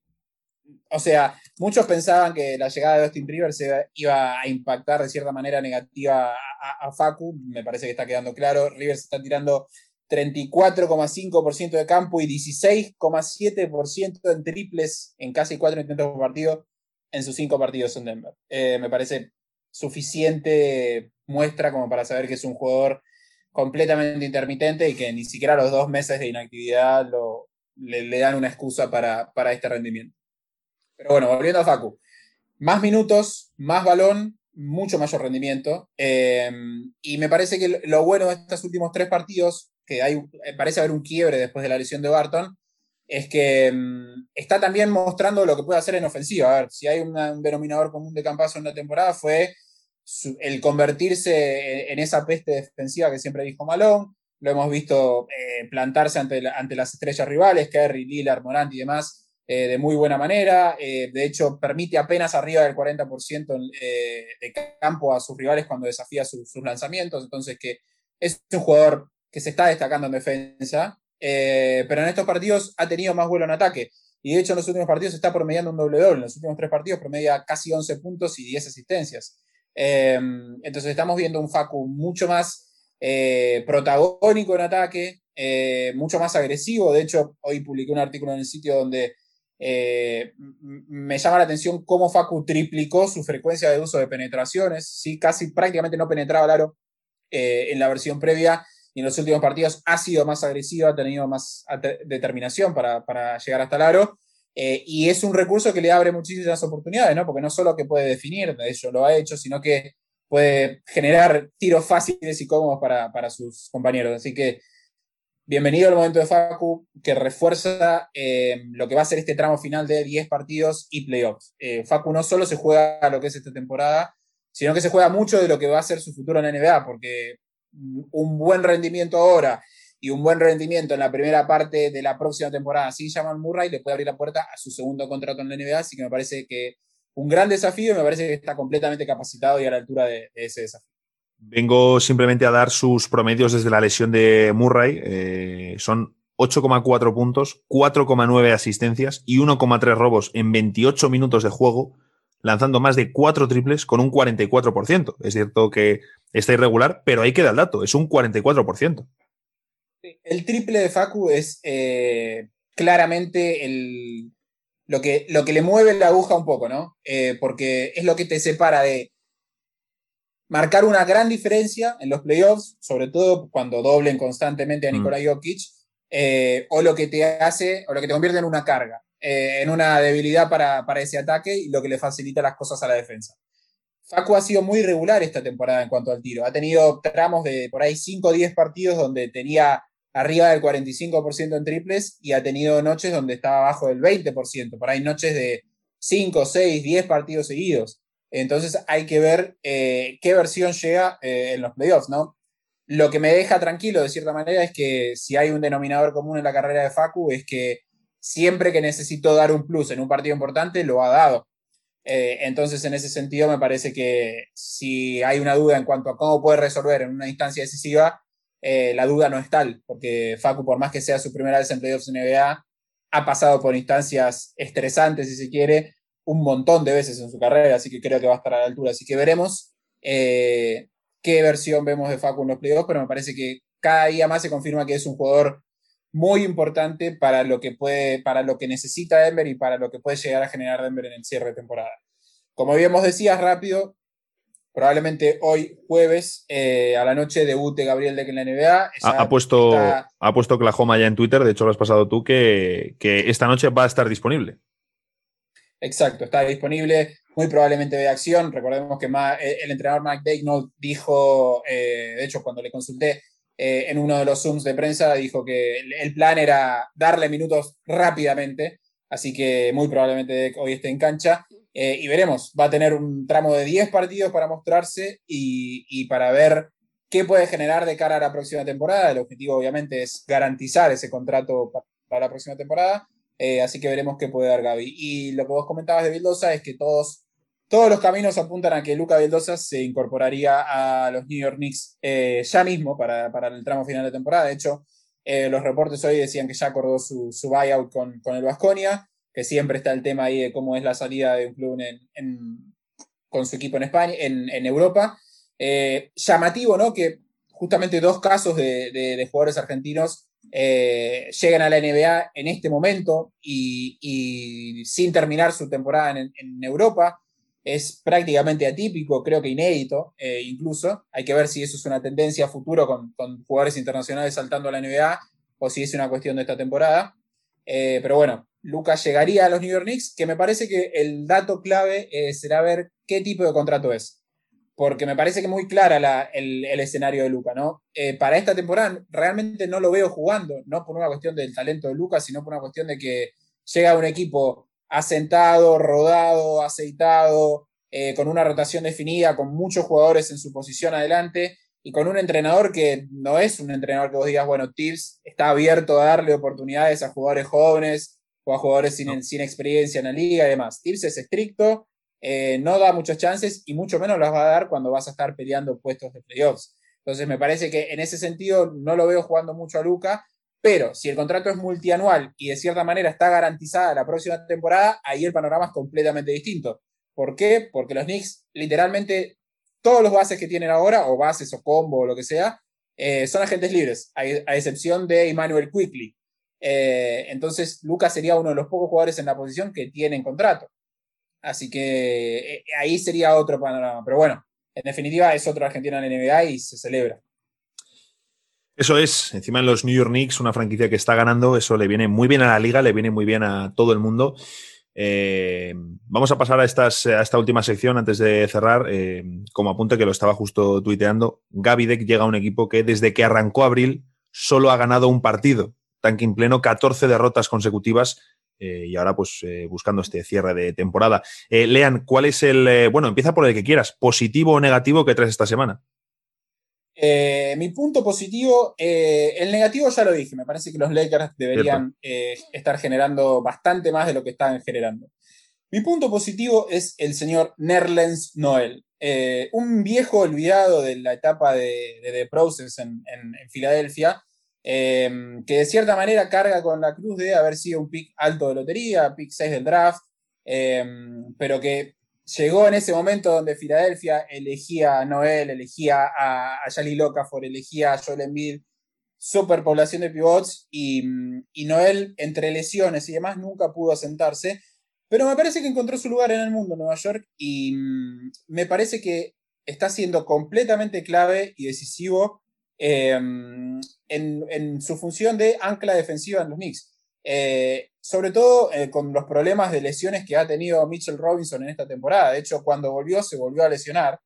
o sea, muchos pensaban que la llegada de Austin Rivers iba a impactar de cierta manera negativa a, Facu. Me parece que está quedando claro. Rivers está tirando 34,5% de campo y 16,7% en triples en casi cuatro intentos por partido en sus cinco partidos en Denver. Eh, me parece suficiente muestra como para saber que es un jugador completamente intermitente y que ni siquiera los dos meses de inactividad le, dan una excusa para este rendimiento. Pero bueno, volviendo a Facu. Más minutos, más balón, mucho mayor rendimiento. Em, y me parece que lo bueno de estos últimos tres partidos, que hay, eh, parece haber un quiebre después de la lesión de Barton, es que em, está también mostrando lo que puede hacer en ofensiva. A ver, si hay un denominador común de Campazo en la temporada fue el convertirse en, esa peste defensiva que siempre dijo Malón. Lo hemos visto eh, plantarse ante, ante las estrellas rivales, Kerry, Lillard, Morant y demás, eh, de muy buena manera. Eh, de hecho, permite apenas arriba del 40% eh, de campo a sus rivales cuando desafía sus lanzamientos. Entonces, que es un jugador que se está destacando en defensa, pero en estos partidos ha tenido más vuelo en ataque. Y de hecho, en los últimos partidos está promediando un doble doble. En los últimos tres partidos promedia casi 11 puntos y 10 asistencias. entonces, estamos viendo un Facu mucho más protagónico en ataque, mucho más agresivo. De hecho, hoy publiqué un artículo en el sitio donde eh, me llama la atención cómo Facu triplicó su frecuencia de uso de penetraciones, ¿sí? casi prácticamente no penetraba el aro eh, en la versión previa y en los últimos partidos ha sido más agresivo, ha tenido más determinación para, llegar hasta el aro. Eh, y es un recurso que le abre muchísimas oportunidades, ¿no? porque no solo que puede definir, de hecho lo ha hecho, sino que puede generar tiros fáciles y cómodos para, para sus compañeros. Así que bienvenido al momento de Facu, que refuerza eh, lo que va a ser este tramo final de 10 partidos y playoffs. Eh, Facu no solo se juega lo que es esta temporada, sino que se juega mucho de lo que va a ser su futuro en la NBA, porque un buen rendimiento ahora y un buen rendimiento en la primera parte de la próxima temporada sin Jamal Murray le puede abrir la puerta a su segundo contrato en la NBA, así que me parece que un gran desafío y me parece que está completamente capacitado y a la altura de ese desafío. Vengo simplemente a dar sus promedios desde la lesión de Murray. Eh, son 8,4 puntos, 4,9 asistencias y 1,3 robos en 28 minutos de juego, lanzando más de 4 triples con un 44%. Es cierto que está irregular, pero ahí queda el dato, es un 44%. El triple de Facu es eh, claramente el, lo, que, lo que le mueve la aguja un poco, ¿no? Eh, porque es lo que te separa de marcar una gran diferencia en los playoffs, sobre todo cuando doblen constantemente a mm. Nikola Jokic, eh, o lo que te hace, o lo que te convierte en una carga, eh, en una debilidad para, ese ataque y lo que le facilita las cosas a la defensa. Facu ha sido muy irregular esta temporada en cuanto al tiro. Ha tenido tramos de por ahí 5 o 10 partidos donde tenía arriba del 45% en triples y ha tenido noches donde estaba abajo del 20%. Por ahí noches de 5, 6, 10 partidos seguidos. Entonces hay que ver eh, qué versión llega eh, en los playoffs, ¿no? Lo que me deja tranquilo de cierta manera es que si hay un denominador común en la carrera de Facu es que siempre que necesitó dar un plus en un partido importante, lo ha dado. Eh, entonces, en ese sentido, me parece que si hay una duda en cuanto a cómo puede resolver en una instancia decisiva, la duda no es tal, porque Facu, por más que sea su primera vez en playoffs NBA, ha pasado por instancias estresantes, si se quiere, un montón de veces en su carrera, así que creo que va a estar a la altura. Así que veremos eh, qué versión vemos de Facu en los playoffs, pero me parece que cada día más se confirma que es un jugador muy importante para lo que puede, para lo que necesita Denver y para lo que puede llegar a generar Denver en el cierre de temporada. Como bien decías rápido, probablemente hoy jueves eh, a la noche debute Gabriel Deck en la NBA. Ha, puesto, ha puesto Oklahoma ya en Twitter, de hecho lo has pasado tú, que, esta noche va a estar disponible. Exacto, está disponible, muy probablemente de acción. Recordemos que eh, el entrenador Mike no dijo, eh, de hecho cuando le consulté en uno de los Zooms de prensa, dijo que el, plan era darle minutos rápidamente, así que muy probablemente hoy esté en cancha. Eh, y veremos, va a tener un tramo de 10 partidos para mostrarse y, para ver qué puede generar de cara a la próxima temporada. El objetivo obviamente es garantizar ese contrato para, la próxima temporada, eh, así que veremos qué puede dar Gaby. Y lo que vos comentabas de Vildosa es que todos, todos los caminos apuntan a que Luca Vildosa se incorporaría a los New York Knicks eh, ya mismo para, el tramo final de temporada. De hecho, los reportes hoy decían que ya acordó su, su buyout con, con el Vasconia que siempre está el tema ahí de cómo es la salida de un club con su equipo en España, en, Europa. Eh, llamativo, ¿no? Que justamente dos casos de, jugadores argentinos eh, llegan a la NBA en este momento y, sin terminar su temporada en, Europa. Es prácticamente atípico, creo que inédito, eh, incluso. Hay que ver si eso es una tendencia a futuro con, jugadores internacionales saltando a la NBA o si es una cuestión de esta temporada. pero bueno, Lucas llegaría a los New York Knicks, que me parece que el dato clave eh, será ver qué tipo de contrato es. Porque me parece que muy clara el, escenario de Lucas, ¿no? Eh, para esta temporada realmente no lo veo jugando, no por una cuestión del talento de Lucas, sino por una cuestión de que llega un equipo asentado, rodado, aceitado, eh, con una rotación definida, con muchos jugadores en su posición adelante y con un entrenador que no es un entrenador que vos digas, bueno, Tibbs está abierto a darle oportunidades a jugadores jóvenes o a jugadores sin, sin experiencia en la liga y demás. Tibbs es estricto, eh, no da muchas chances y mucho menos las va a dar cuando vas a estar peleando puestos de playoffs. Entonces me parece que en ese sentido no lo veo jugando mucho a Luca, pero si el contrato es multianual y de cierta manera está garantizada la próxima temporada, ahí el panorama es completamente distinto. ¿Por qué? Porque los Knicks, literalmente, todos los bases que tienen ahora, o bases o combo o lo que sea, eh, son agentes libres, a, excepción de Emmanuel Quickly, eh, entonces, Lucas sería uno de los pocos jugadores en la posición que tienen contrato. Así que eh, ahí sería otro panorama. Pero bueno, en definitiva es otro argentino en la NBA y se celebra. Eso es, encima en los New York Knicks, una franquicia que está ganando, eso le viene muy bien a la liga, le viene muy bien a todo el mundo. Eh, vamos a pasar a, esta última sección antes de cerrar. como apunte que lo estaba justo tuiteando, Gaby Deck llega a un equipo que desde que arrancó abril solo ha ganado un partido tanque pleno, 14 derrotas consecutivas eh, y ahora pues eh, buscando este cierre de temporada. Eh, Lean, ¿cuál es el, bueno, empieza por el que quieras, positivo o negativo que traes esta semana? mi punto positivo, el negativo ya lo dije, me parece que los Lakers deberían estar generando bastante más de lo que están generando. Mi punto positivo es el señor Nerlens Noel, un viejo olvidado de la etapa de, The Process en Filadelfia, Em, que de cierta manera carga con la cruz de haber sido un pick alto de lotería, pick 6 del draft, em, pero que llegó en ese momento donde Filadelfia elegía a Noel, elegía a, a Yali elegía a Joel Embiid, superpoblación de pivots, y, y, Noel, entre lesiones y demás, nunca pudo asentarse, pero me parece que encontró su lugar en el mundo Nueva York y mm, me parece que está siendo completamente clave y decisivo Em, en, su función de ancla defensiva en los Knicks. Eh, sobre todo eh, con los problemas de lesiones que ha tenido Mitchell Robinson en esta temporada. De hecho, cuando volvió, se volvió a lesionar.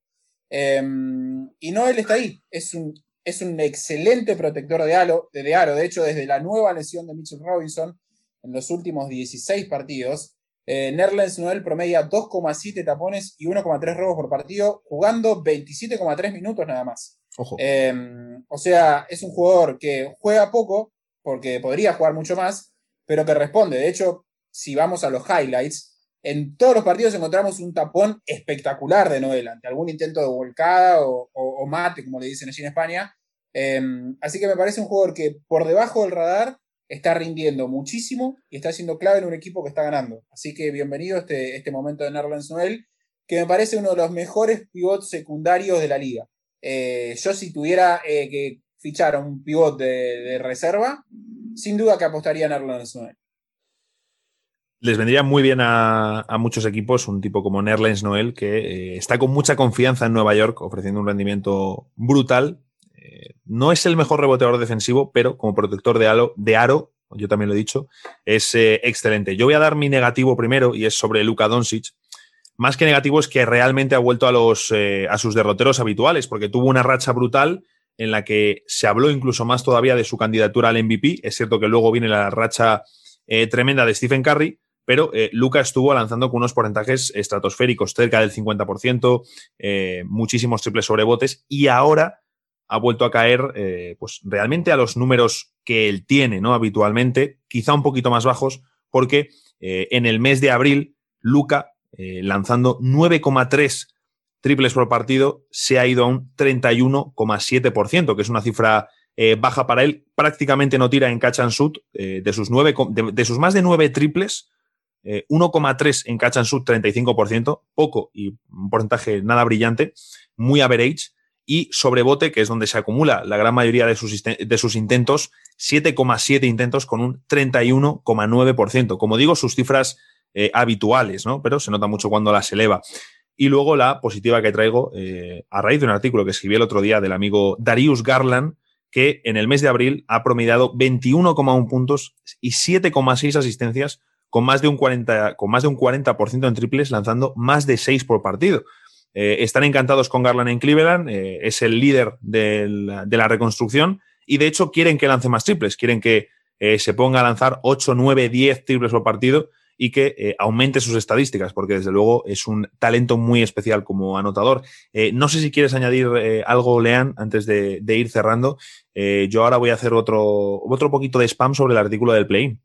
Em, y no él está ahí. Es un, es un excelente protector de, aro, de, aro. De hecho, desde la nueva lesión de Mitchell Robinson, en los últimos 16 partidos, eh, Nerlens Noel promedia 2,7 tapones y 1,3 robos por partido, jugando 27,3 minutos nada más. Em, o sea, es un jugador que juega poco, porque podría jugar mucho más, pero que responde. De hecho, si vamos a los highlights, en todos los partidos encontramos un tapón espectacular de Noel, ante algún intento de volcada o, mate, como le dicen allí en España. Em, así que me parece un jugador que por debajo del radar está rindiendo muchísimo y está siendo clave en un equipo que está ganando. Así que bienvenido a este, este momento de Nerlens Noel, que me parece uno de los mejores pivots secundarios de la liga. Eh, yo si tuviera eh, que fichar a un pivot de, reserva, sin duda que apostaría en Arnold Noel. Les vendría muy bien a, muchos equipos un tipo como Nerlens Noel, que eh, está con mucha confianza en Nueva York, ofreciendo un rendimiento brutal. No es el mejor reboteador defensivo, pero como protector de, de aro yo también lo he dicho, es excelente. Yo voy a dar mi negativo primero y es sobre Luka Doncic. Más que negativo es que realmente ha vuelto a, los, a sus derroteros habituales, porque tuvo una racha brutal en la que se habló incluso más todavía de su candidatura al MVP. Es cierto que luego viene la racha tremenda de Stephen Curry, pero eh, Luca estuvo lanzando con unos porcentajes estratosféricos, cerca del 50%, eh, muchísimos triples sobrebotes, y ahora ha vuelto a caer eh, pues realmente a los números que él tiene ¿no? habitualmente, quizá un poquito más bajos, porque en el mes de abril, Luca, lanzando 9,3 triples por partido, se ha ido a un 31,7%, que es una cifra baja para él. Prácticamente no tira en catch and shoot. de, sus de, sus más de 9 triples, 1,3 eh, en catch and shoot, 35%, poco y un porcentaje nada brillante, muy average. Y sobre bote, que es donde se acumula la gran mayoría de sus, de sus intentos, 7,7 intentos con un 31,9%. Como digo, sus cifras eh, habituales, ¿no? Pero se nota mucho cuando las eleva. Y luego la positiva que traigo eh, a raíz de un artículo que escribí el otro día del amigo Darius Garland, que en el mes de abril ha promediado 21,1 puntos y 7,6 asistencias con más de un 40%, con más de un 40 en triples, lanzando más de 6 por partido. Eh, están encantados con Garland en Cleveland, es el líder de la, reconstrucción y de hecho quieren que lance más triples, quieren que se ponga a lanzar 8, 9, 10 triples por partido y que aumente sus estadísticas, porque desde luego es un talento muy especial como anotador. no sé si quieres añadir algo, Lean, antes de, de ir cerrando. yo ahora voy a hacer otro, otro poquito de spam sobre el artículo del play.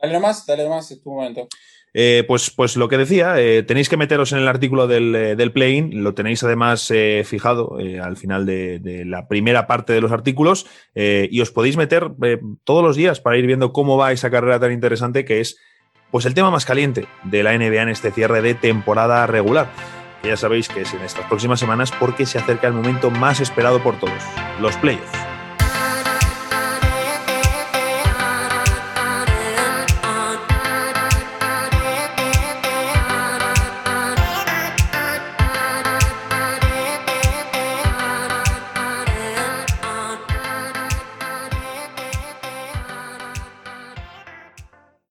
Dale nomás, dale nomás, es tu momento. Eh, pues, pues lo que decía, eh, tenéis que meteros en el artículo del, eh, del play-in, lo tenéis además fijado al final de, la primera parte de los artículos y os podéis meter todos los días para ir viendo cómo va esa carrera tan interesante que es pues el tema más caliente de la NBA en este cierre de temporada regular. ya sabéis que es en estas próximas semanas porque se acerca el momento más esperado por todos, los playoffs.